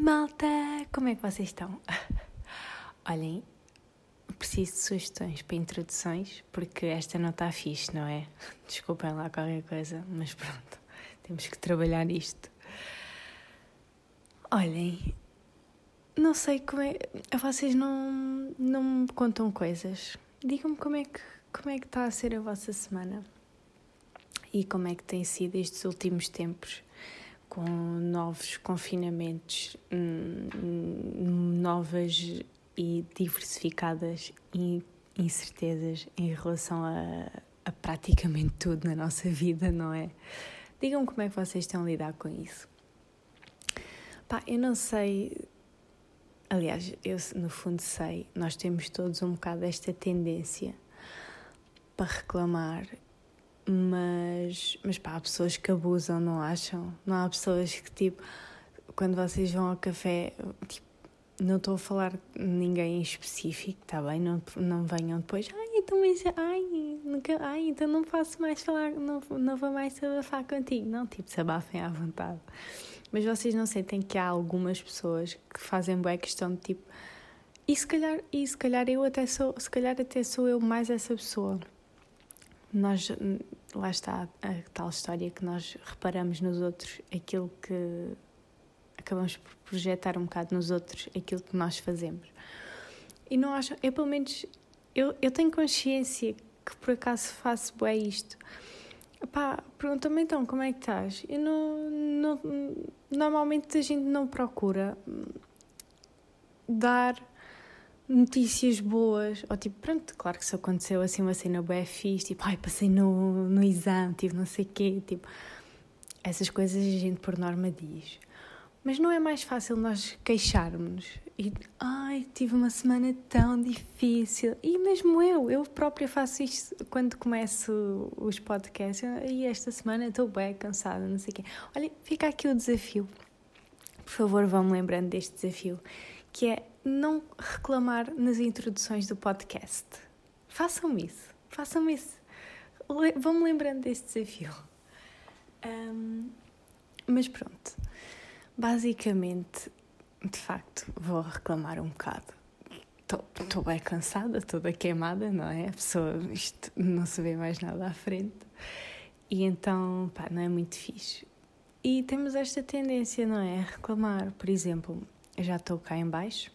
Malta, como é que vocês estão? Olhem, preciso de sugestões para introduções porque esta não está fixe, não é? Desculpem lá qualquer coisa, mas pronto, temos que trabalhar nisto. Olhem, não sei como é. Vocês não, não me contam coisas. Digam-me como é que como é que está a ser a vossa semana e como é que tem sido estes últimos tempos com novos confinamentos, hum, novas e diversificadas incertezas em relação a, a praticamente tudo na nossa vida, não é? Digam-me como é que vocês estão a lidar com isso. Pá, eu não sei. Aliás, eu no fundo sei, nós temos todos um bocado esta tendência para reclamar mas, mas pá, há pessoas que abusam, não acham? Não há pessoas que, tipo, quando vocês vão ao café, tipo, não estou a falar de ninguém em específico, está bem? Não, não venham depois, ai, então, mas, ai, nunca, ai, então não posso mais falar, não, não vou mais desabafar contigo. Não, tipo, desabafem à vontade. Mas vocês não sentem que há algumas pessoas que fazem boa questão de tipo, e se calhar, e se calhar eu até sou, se calhar até sou eu mais essa pessoa nós lá está a tal história que nós reparamos nos outros aquilo que acabamos por projetar um bocado nos outros aquilo que nós fazemos. E não acho eu pelo menos eu, eu tenho consciência que por acaso faço bem isto. Pá, pergunta-me então como é que estás? Eu não, não normalmente a gente não procura dar notícias boas, ou tipo, pronto, claro que se aconteceu assim uma cena boa fixe, tipo, ai, passei no, no exame, tive não sei o quê, tipo, essas coisas a gente por norma diz. Mas não é mais fácil nós queixarmos e, ai, tive uma semana tão difícil. E mesmo eu, eu própria faço isto quando começo os podcasts. E esta semana estou bem cansada, não sei o quê. Olha, fica aqui o desafio. Por favor, vão-me lembrando deste desafio, que é não reclamar nas introduções do podcast. Façam isso, façam isso. Vão-me lembrando deste desafio. Um, mas pronto, basicamente, de facto, vou reclamar um bocado. Estou bem cansada, toda queimada, não é? A pessoa, isto não se vê mais nada à frente. E então, pá, não é muito fixe. E temos esta tendência, não é? A reclamar. Por exemplo, eu já estou cá em baixo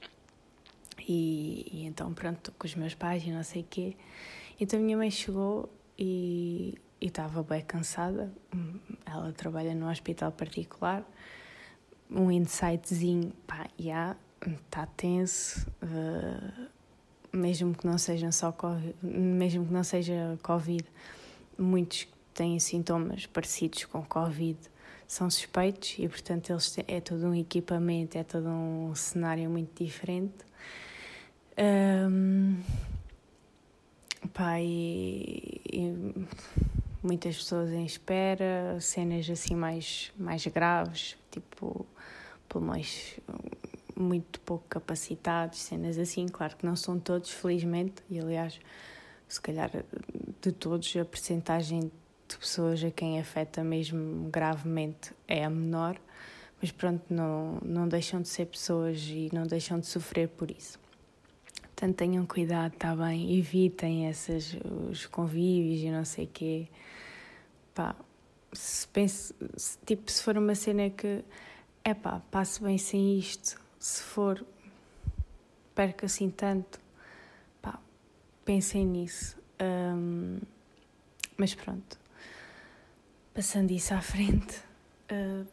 e, e então, pronto, com os meus pais e não sei o quê. Então, a minha mãe chegou e estava bem cansada. Ela trabalha num hospital particular. Um insightzinho, pá, já, yeah, está tenso. Uh, mesmo que não seja só COVID, mesmo que não seja Covid, muitos têm sintomas parecidos com Covid são suspeitos e portanto eles têm, é todo um equipamento, é todo um cenário muito diferente. Um, pá, e, e, muitas pessoas em espera, cenas assim mais, mais graves, tipo pulmões muito pouco capacitados, cenas assim, claro que não são todos, felizmente, e aliás, se calhar de todos, a percentagem de pessoas a quem afeta mesmo gravemente é a menor, mas pronto, não, não deixam de ser pessoas e não deixam de sofrer por isso. Portanto, tenham cuidado, está bem? Evitem esses, os convívios e não sei o quê. Pá, se, pense, se, tipo, se for uma cena que, é pá, passo bem sem isto, se for, perca assim tanto, pá, pensem nisso. Um, mas pronto, passando isso à frente. Uh,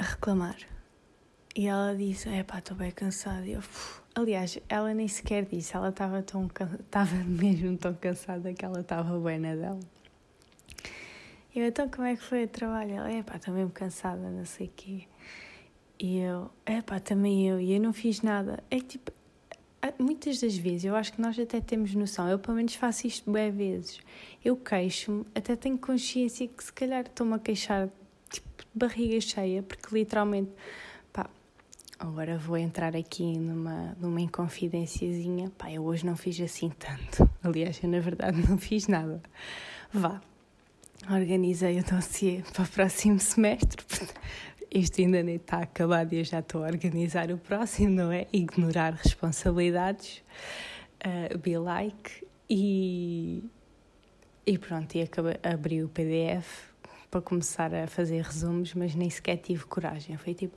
a reclamar. E ela disse: É pá, estou bem cansada. E eu, aliás, ela nem sequer disse, ela estava tão estava mesmo tão cansada que ela estava bem na dela. Eu, então, como é que foi o trabalho? Ela, é pá, estou mesmo cansada, não sei o quê. E eu, é pá, também eu. E eu não fiz nada. É que tipo, muitas das vezes eu acho que nós até temos noção, eu pelo menos faço isto bem vezes. Eu queixo-me, até tenho consciência que se calhar estou-me a queixar barriga cheia, porque literalmente, pá, agora vou entrar aqui numa, numa inconfidenciazinha, pá, eu hoje não fiz assim tanto. Aliás, eu na verdade não fiz nada. Vá, organizei o dossiê para o próximo semestre. Isto ainda nem está acabado e eu já estou a organizar o próximo, não é? Ignorar responsabilidades, uh, be like e, e pronto, e acabei, abri o PDF para começar a fazer resumos, mas nem sequer tive coragem. Foi tipo,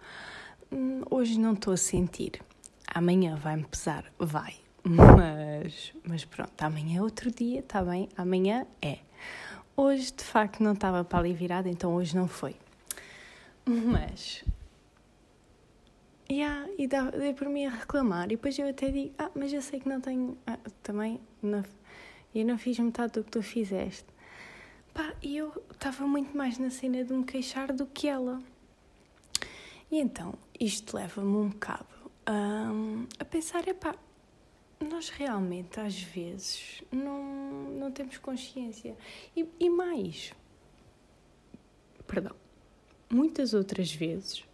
hum, hoje não estou a sentir, amanhã vai-me pesar, vai, mas, mas pronto, amanhã é outro dia, está bem, amanhã é. Hoje de facto não estava para ali virada, então hoje não foi. Mas. Yeah, e dá, dei por mim a reclamar. E depois eu até digo: Ah, mas eu sei que não tenho. Ah, também. Não, eu não fiz metade do que tu fizeste. Pá, e eu estava muito mais na cena de me queixar do que ela. E então, isto leva-me um bocado um, a pensar: é pá, nós realmente às vezes não, não temos consciência. E, e mais, perdão, muitas outras vezes,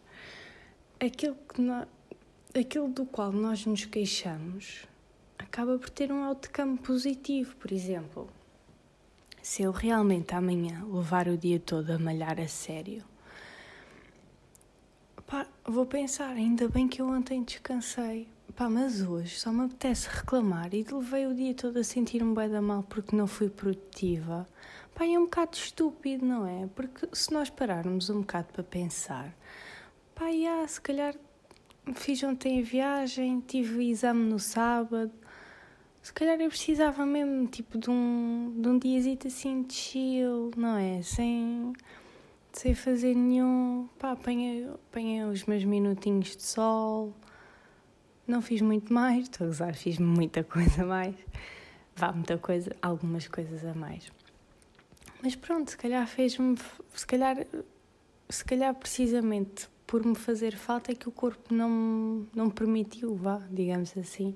aquilo, que nós, aquilo do qual nós nos queixamos acaba por ter um outcome positivo, por exemplo se eu realmente amanhã levar o dia todo a malhar a sério, pá, vou pensar, ainda bem que eu ontem descansei. Pá, mas hoje só me apetece reclamar e levei o dia todo a sentir-me bem da mal porque não fui produtiva. Pá, é um bocado estúpido, não é? Porque se nós pararmos um bocado para pensar, pá, já, se calhar fiz ontem a viagem, tive exame no sábado, se calhar eu precisava mesmo, tipo, de um, de um diazito assim de chill, não é? Sem, sem fazer nenhum. Pá, apanhei, os meus minutinhos de sol, não fiz muito mais, estou a usar, fiz muita coisa a mais. Vá, muita coisa, algumas coisas a mais. Mas pronto, se calhar fez-me. Se calhar, se calhar precisamente por me fazer falta é que o corpo não, não permitiu, vá, digamos assim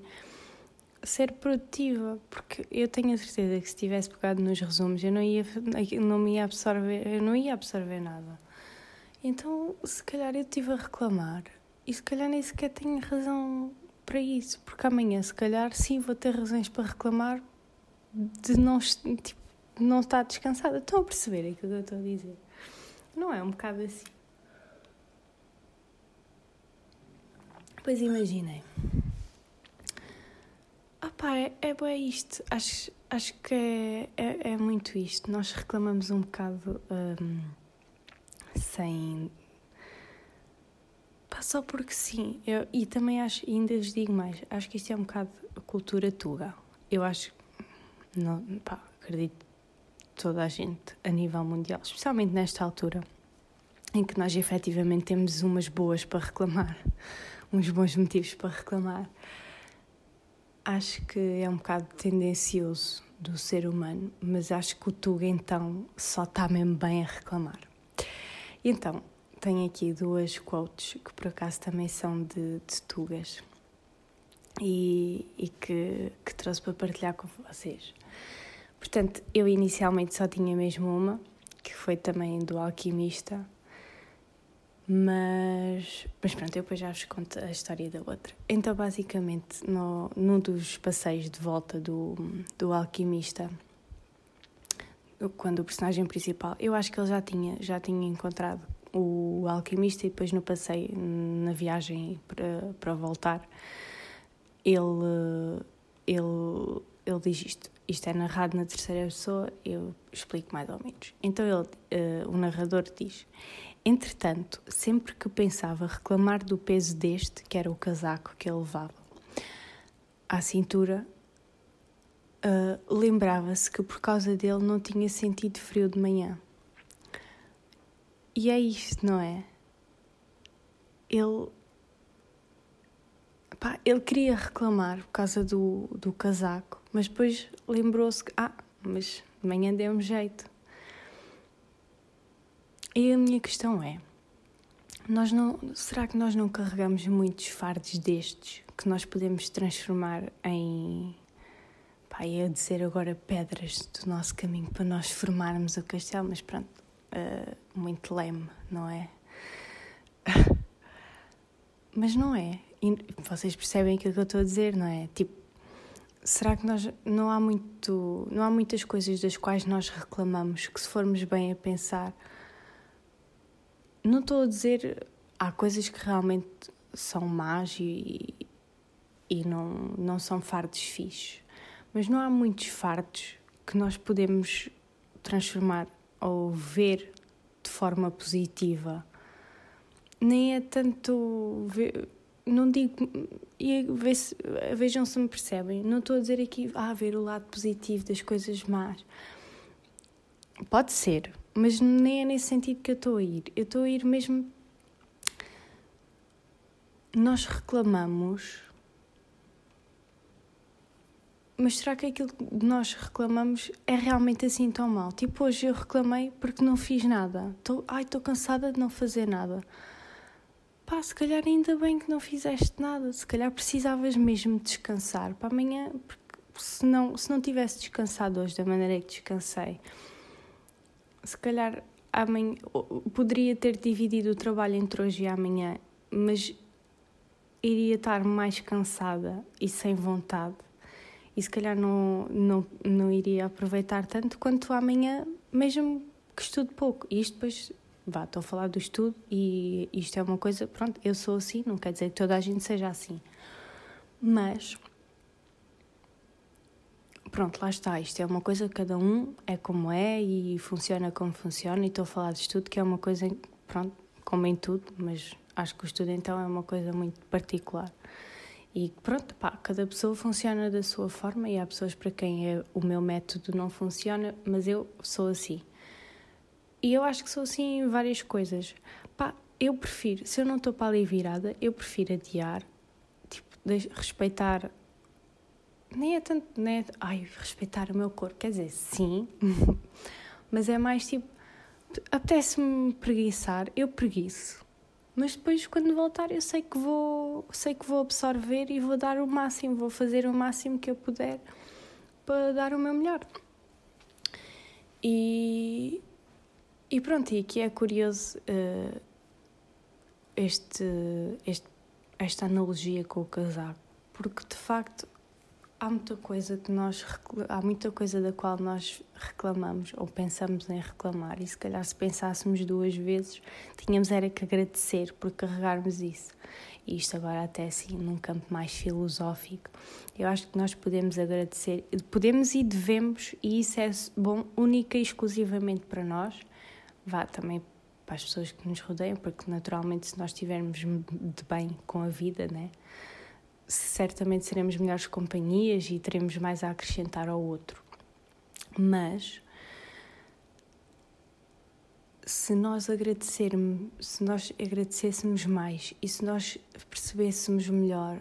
ser produtiva, porque eu tenho a certeza que se tivesse pegado nos resumos eu não ia não me ia absorver, eu não ia absorver nada. Então, se calhar eu estive a reclamar e se calhar nem sequer tenho razão para isso, porque amanhã se calhar sim vou ter razões para reclamar de não, tipo, não estar descansada. Estão a perceber aquilo que eu estou a dizer? Não é um bocado assim. Pois imaginem. Ah pá, é, é bem isto. Acho, acho que é, é, é, muito isto. Nós reclamamos um bocado um, sem. Pá, só porque sim. Eu, e também acho, ainda vos digo mais, acho que isto é um bocado cultura tuga. Eu acho. Não, pá, acredito toda a gente a nível mundial, especialmente nesta altura em que nós efetivamente temos umas boas para reclamar, uns bons motivos para reclamar acho que é um bocado tendencioso do ser humano, mas acho que o Tuga então só está mesmo bem a reclamar. Então, tenho aqui duas quotes que por acaso também são de, de Tugas e, e que, que trouxe para partilhar com vocês. Portanto, eu inicialmente só tinha mesmo uma, que foi também do Alquimista, mas, mas pronto, eu depois já vos conto a história da outra. Então, basicamente, no, num dos passeios de volta do, do alquimista, quando o personagem principal, eu acho que ele já tinha, já tinha encontrado o alquimista e depois no passeio, na viagem para, para voltar, ele, ele, ele diz isto. Isto é narrado na terceira pessoa, eu explico mais ou menos. Então ele, uh, o narrador diz: Entretanto, sempre que pensava reclamar do peso deste, que era o casaco que ele levava, à cintura, uh, lembrava-se que por causa dele não tinha sentido frio de manhã. E é isto, não é? Ele. Pá, ele queria reclamar por causa do, do casaco, mas depois lembrou-se que, ah, mas de manhã deu-me jeito. E a minha questão é: nós não, será que nós não carregamos muitos fardos destes que nós podemos transformar em. Pá, ia dizer agora pedras do nosso caminho para nós formarmos o castelo, mas pronto, uh, muito leme, não é? mas não é. E vocês percebem aquilo que eu estou a dizer, não é? Tipo, será que nós não há muito, não há muitas coisas das quais nós reclamamos que se formos bem a pensar, não estou a dizer há coisas que realmente são más e, e não, não são fardos fixos, mas não há muitos fardos que nós podemos transformar ou ver de forma positiva. Nem é tanto ver, não digo. E vejam se me percebem. Não estou a dizer aqui, ah, ver o lado positivo das coisas más. Pode ser, mas nem é nesse sentido que eu estou a ir. Eu estou a ir mesmo. Nós reclamamos. Mas será que aquilo que nós reclamamos é realmente assim tão mal? Tipo, hoje eu reclamei porque não fiz nada. Tô, ai, estou cansada de não fazer nada pá, se calhar ainda bem que não fizeste nada, se calhar precisavas mesmo descansar para amanhã, porque se não, se não tivesse descansado hoje da maneira que descansei, se calhar amanhã poderia ter dividido o trabalho entre hoje e amanhã, mas iria estar mais cansada e sem vontade. E se calhar não, não, não iria aproveitar tanto quanto amanhã, mesmo que estude pouco. E isto depois vá, estou a falar do estudo e isto é uma coisa, pronto, eu sou assim, não quer dizer que toda a gente seja assim. Mas, pronto, lá está, isto é uma coisa que cada um é como é e funciona como funciona. E estou a falar de estudo, que é uma coisa, pronto, como em tudo, mas acho que o estudo então é uma coisa muito particular. E pronto, pá, cada pessoa funciona da sua forma e há pessoas para quem é, o meu método não funciona, mas eu sou assim. E eu acho que sou assim em várias coisas. Pá, eu prefiro, se eu não estou para ali virada, eu prefiro adiar, tipo, respeitar. Nem é tanto, nem é, ai, respeitar o meu corpo, quer dizer, sim, mas é mais tipo, apetece-me preguiçar, eu preguiço. Mas depois, quando voltar, eu sei que vou, sei que vou absorver e vou dar o máximo, vou fazer o máximo que eu puder para dar o meu melhor. E, e pronto, e aqui é curioso uh, este, este, esta analogia com o casaco, porque de facto há muita coisa que nós há muita coisa da qual nós reclamamos ou pensamos em reclamar. E se calhar se pensássemos duas vezes tínhamos era que agradecer por carregarmos isso. E isto agora até assim num campo mais filosófico. Eu acho que nós podemos agradecer podemos e devemos e isso é bom única e exclusivamente para nós vá também para as pessoas que nos rodeiam, porque naturalmente se nós estivermos de bem com a vida, né, certamente seremos melhores companhias e teremos mais a acrescentar ao outro. Mas se nós agradecermos, se nós agradecêssemos mais e se nós percebêssemos melhor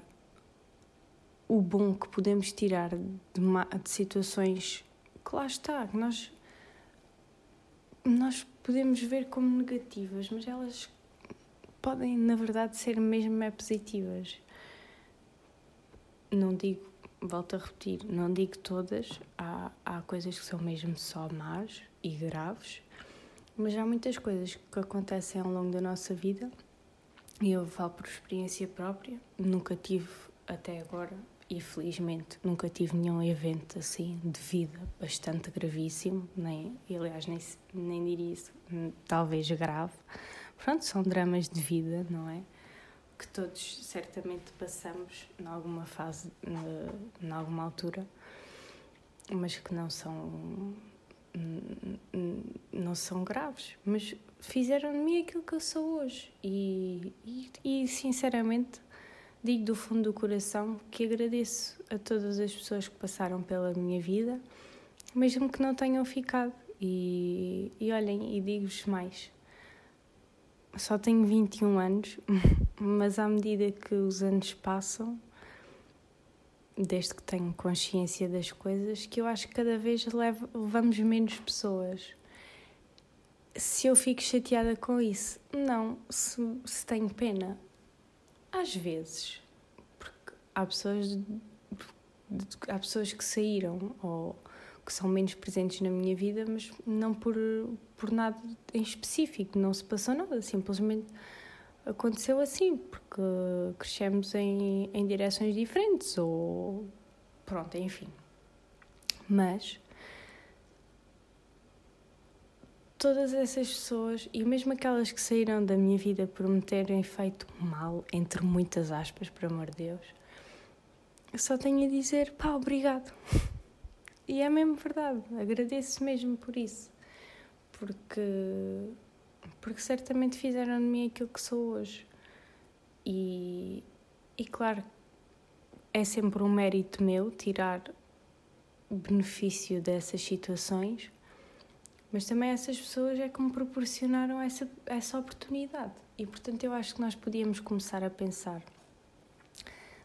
o bom que podemos tirar de, de situações que lá está, que nós nós podemos ver como negativas, mas elas podem, na verdade, ser mesmo é positivas. Não digo, volto a repetir, não digo todas, há, há coisas que são mesmo só más e graves, mas há muitas coisas que acontecem ao longo da nossa vida e eu falo por experiência própria, nunca tive até agora e felizmente nunca tive nenhum evento assim de vida bastante gravíssimo, nem, aliás, nem, nem diria isso, talvez grave. Pronto, são dramas de vida, não é? Que todos certamente passamos em alguma fase, em alguma altura, mas que não são não são graves, mas fizeram de mim aquilo que eu sou hoje e, e, e sinceramente digo do fundo do coração que agradeço a todas as pessoas que passaram pela minha vida, mesmo que não tenham ficado. E, e olhem, e digo-vos mais: só tenho 21 anos, mas à medida que os anos passam, desde que tenho consciência das coisas, que eu acho que cada vez levamos menos pessoas. Se eu fico chateada com isso, não. Se, se tenho pena, às vezes, porque há pessoas, há pessoas que saíram ou que são menos presentes na minha vida, mas não por, por nada em específico, não se passou nada, simplesmente aconteceu assim, porque crescemos em, em direções diferentes ou pronto, enfim. Mas todas essas pessoas, e mesmo aquelas que saíram da minha vida por me terem feito mal, entre muitas aspas, por amor de Deus, eu só tenho a dizer pá, obrigado. E é mesmo verdade, agradeço mesmo por isso. Porque, porque certamente fizeram de mim aquilo que sou hoje. E, e claro, é sempre um mérito meu tirar benefício dessas situações mas também essas pessoas é que me proporcionaram essa, essa oportunidade. E portanto eu acho que nós podíamos começar a pensar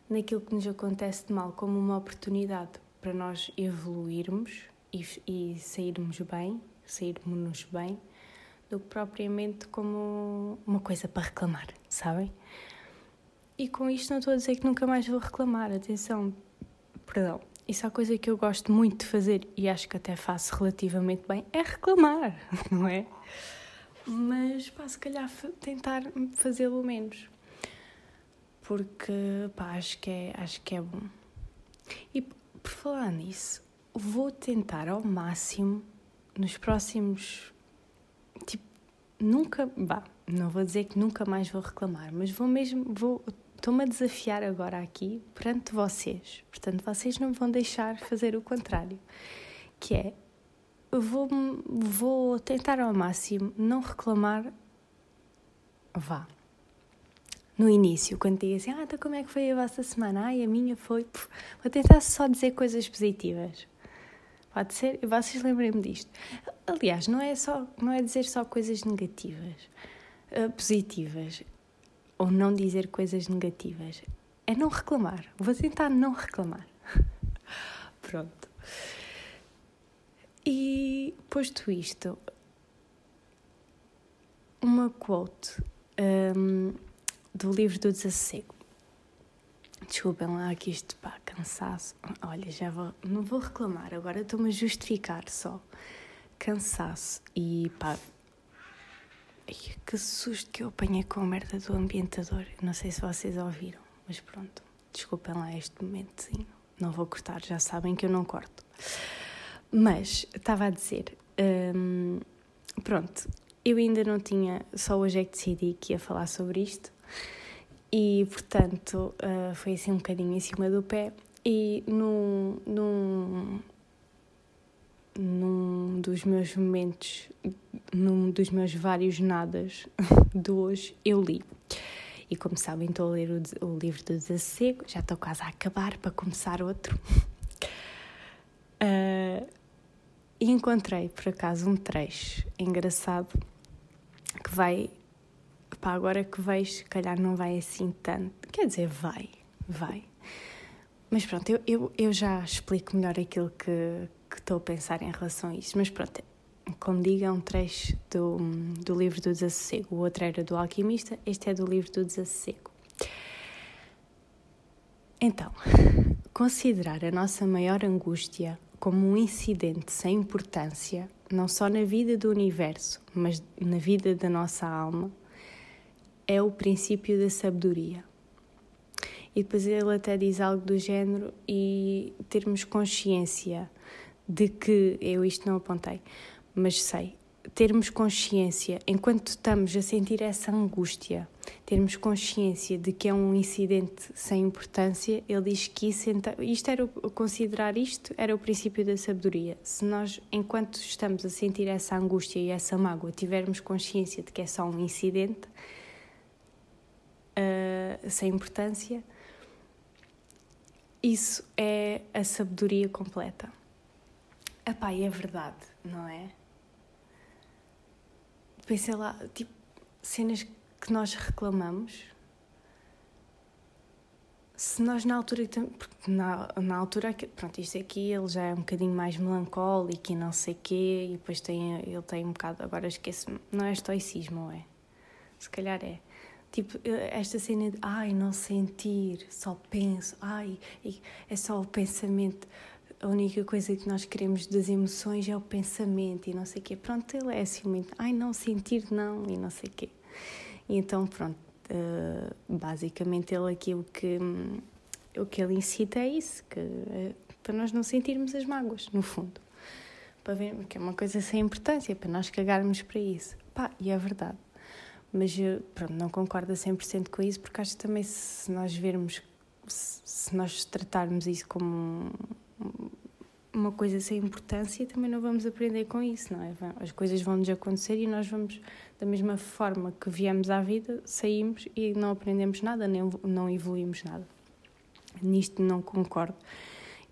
naquilo que nos acontece de mal como uma oportunidade para nós evoluirmos e, e sairmos bem, sairmos-nos bem, do que propriamente como uma coisa para reclamar, sabem? E com isto não estou a dizer que nunca mais vou reclamar, atenção, perdão, isso é a coisa que eu gosto muito de fazer e acho que até faço relativamente bem, é reclamar, não é? Mas pá, se calhar tentar fazê-lo menos. Porque pá, acho que, é, acho que é bom. E por falar nisso, vou tentar ao máximo nos próximos. Tipo, nunca. Bah, não vou dizer que nunca mais vou reclamar, mas vou mesmo. Vou estou-me a desafiar agora aqui perante vocês. Portanto, vocês não vão deixar fazer o contrário. Que é, vou, vou tentar ao máximo não reclamar. Vá. No início, quando digo assim, ah, então como é que foi a vossa semana? Ai, a minha foi. Puf, vou tentar só dizer coisas positivas. Pode ser? Vocês lembrem-me disto. Aliás, não é, só, não é dizer só coisas negativas, uh, positivas ou não dizer coisas negativas. É não reclamar. Vou tentar não reclamar. Pronto. E posto isto, uma quote um, do livro do Desassossego. Desculpem lá que isto, pá, cansaço. Olha, já vou, não vou reclamar, agora estou-me a justificar só. Cansaço e pá, que susto que eu apanhei com a merda do ambientador. Não sei se vocês ouviram, mas pronto. Desculpem lá este momentozinho. Não vou cortar, já sabem que eu não corto. Mas, estava a dizer, hum, pronto, eu ainda não tinha, só hoje é que decidi que ia falar sobre isto e, portanto, uh, foi assim um bocadinho em cima do pé e num, num, num dos meus momentos, num dos meus vários nadas de hoje, eu li. E como sabem, estou a ler o, o livro do Desassossego, já estou quase a acabar para começar outro. Uh, e encontrei, por acaso, um trecho engraçado que vai. Pá, agora que vejo, se calhar não vai assim tanto. Quer dizer, vai, vai. Mas pronto, eu, eu, eu já explico melhor aquilo que, que estou a pensar em relação a isso. Mas pronto, como digo, é um trecho do, do livro do Desassossego. O outro era do Alquimista, este é do livro do Desassossego. Então, considerar a nossa maior angústia como um incidente sem importância, não só na vida do universo, mas na vida da nossa alma, é o princípio da sabedoria. E depois ele até diz algo do género e termos consciência de que, eu isto não apontei, mas sei, termos consciência, enquanto estamos a sentir essa angústia, termos consciência de que é um incidente sem importância, ele diz que isso, isto era o, considerar isto era o princípio da sabedoria. Se nós, enquanto estamos a sentir essa angústia e essa mágoa, tivermos consciência de que é só um incidente uh, sem importância, isso é a sabedoria completa. Epá, é verdade, não é? Pensei lá, tipo, cenas que nós reclamamos. Se nós na altura, porque na, na altura, pronto, isto aqui ele já é um bocadinho mais melancólico e não sei quê, e depois tem, ele tem um bocado, agora esqueço-me, não é estoicismo, é? Se calhar é. Tipo, esta cena de, ai, não sentir, só penso, ai, é só o pensamento a única coisa que nós queremos das emoções é o pensamento e não sei o quê. Pronto, ele é assim muito, ai não, sentir não e não sei o quê. E então, pronto, uh, basicamente ele aqui o que, o que ele incita é isso, que uh, para nós não sentirmos as mágoas, no fundo. Para ver que é uma coisa sem importância, para nós cagarmos para isso. Pá, e é verdade. Mas pronto, não concordo a 100% com isso, porque acho que também se nós vermos, se nós tratarmos isso como uma coisa sem importância, também não vamos aprender com isso, não é? As coisas vão-nos acontecer e nós vamos, da mesma forma que viemos à vida, saímos e não aprendemos nada, nem não evoluímos nada. Nisto não concordo.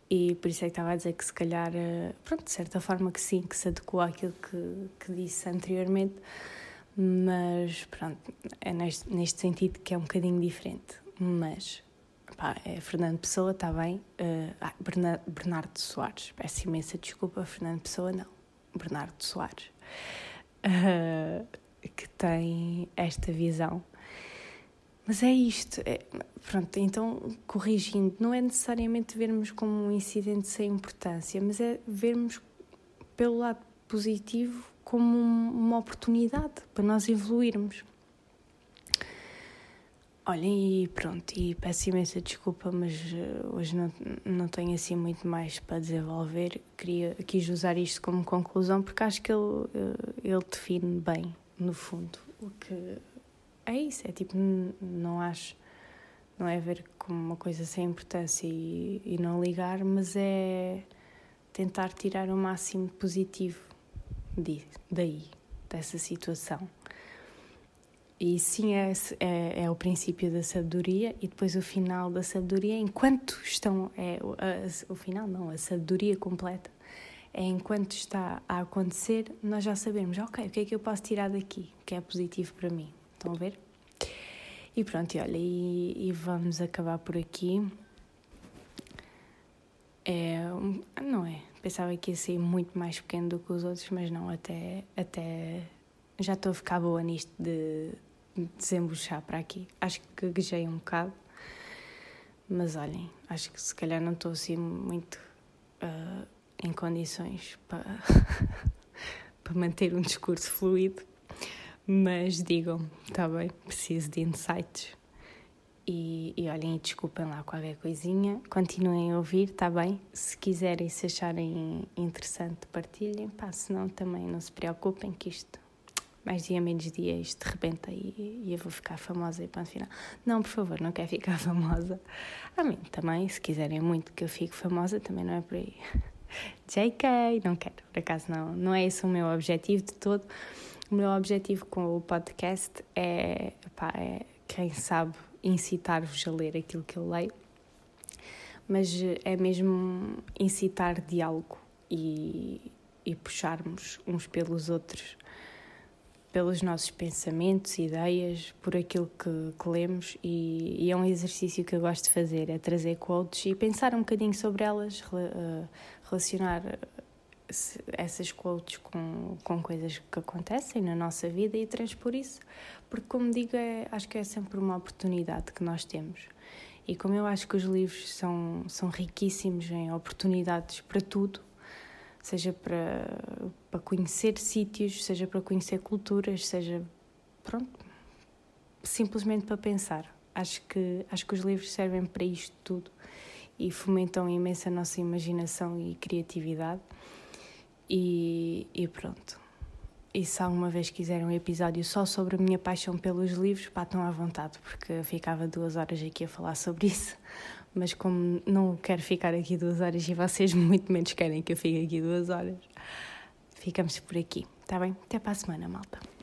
E por isso é que estava a dizer que se calhar, eh, pronto, de certa forma que sim, que se adequou àquilo que, que disse anteriormente, mas pronto, é neste, neste sentido que é um bocadinho diferente. Mas Pá, é Fernando Pessoa, está bem. Uh, ah, Bernardo, Bernardo Soares. Peço imensa desculpa, Fernando Pessoa, não. Bernardo Soares. Uh, que tem esta visão. Mas é isto. É, pronto, então, corrigindo, não é necessariamente vermos como um incidente sem importância, mas é vermos pelo lado positivo como uma oportunidade para nós evoluirmos. Olhem, e pronto, e peço imensa desculpa, mas uh, hoje não, não tenho assim muito mais para desenvolver. Queria, quis usar isto como conclusão porque acho que ele, uh, ele define bem, no fundo, o que é isso. É tipo, não acho, não é ver como uma coisa sem importância e, e não ligar, mas é tentar tirar o máximo positivo de, daí, dessa situação. E sim, é, é, é, o princípio da sabedoria e depois o final da sabedoria, enquanto estão. É, a, o final, não, a sabedoria completa. É enquanto está a acontecer, nós já sabemos, ok, o que é que eu posso tirar daqui, que é positivo para mim. Estão a ver? E pronto, e olha, e, e vamos acabar por aqui. É, não é? Pensava que ia ser muito mais pequeno do que os outros, mas não, até, até já estou a ficar boa nisto de, desembuchar para aqui. Acho que gaguejei um bocado, mas olhem, acho que se calhar não estou assim muito uh, em condições para, para manter um discurso fluido, mas digam-me, está bem, preciso de insights. E, e olhem, desculpem lá qualquer coisinha, continuem a ouvir, está bem? Se quiserem, se acharem interessante, partilhem, pá, senão também não se preocupem que isto mais dia, menos dia, isto rebenta e, e eu vou ficar famosa e ponto final. Não, por favor, não quero ficar famosa. A mim também, se quiserem muito que eu fique famosa, também não é por aí. JK, não quero, por acaso não. Não é esse o meu objetivo de todo. O meu objetivo com o podcast é, pá, é quem sabe, incitar-vos a ler aquilo que eu leio, mas é mesmo incitar diálogo e, e puxarmos uns pelos outros pelos nossos pensamentos, ideias, por aquilo que, que lemos. E, e, é um exercício que eu gosto de fazer, é trazer quotes e pensar um bocadinho sobre elas, uh, relacionar essas quotes com, com coisas que acontecem na nossa vida e transpor isso, porque como digo, é, acho que é sempre uma oportunidade que nós temos. E como eu acho que os livros são, são riquíssimos em oportunidades para tudo, seja para, para conhecer sítios, seja para conhecer culturas, seja pronto, simplesmente para pensar. Acho que acho que os livros servem para isto tudo e fomentam imenso a nossa imaginação e criatividade. E, e pronto. E se alguma vez quiserem um episódio só sobre a minha paixão pelos livros, pá, estão à vontade, porque ficava duas horas aqui a falar sobre isso mas como não quero ficar aqui duas horas e vocês muito menos querem que eu fique aqui duas horas, ficamos por aqui, tá bem? Até para a semana, malta.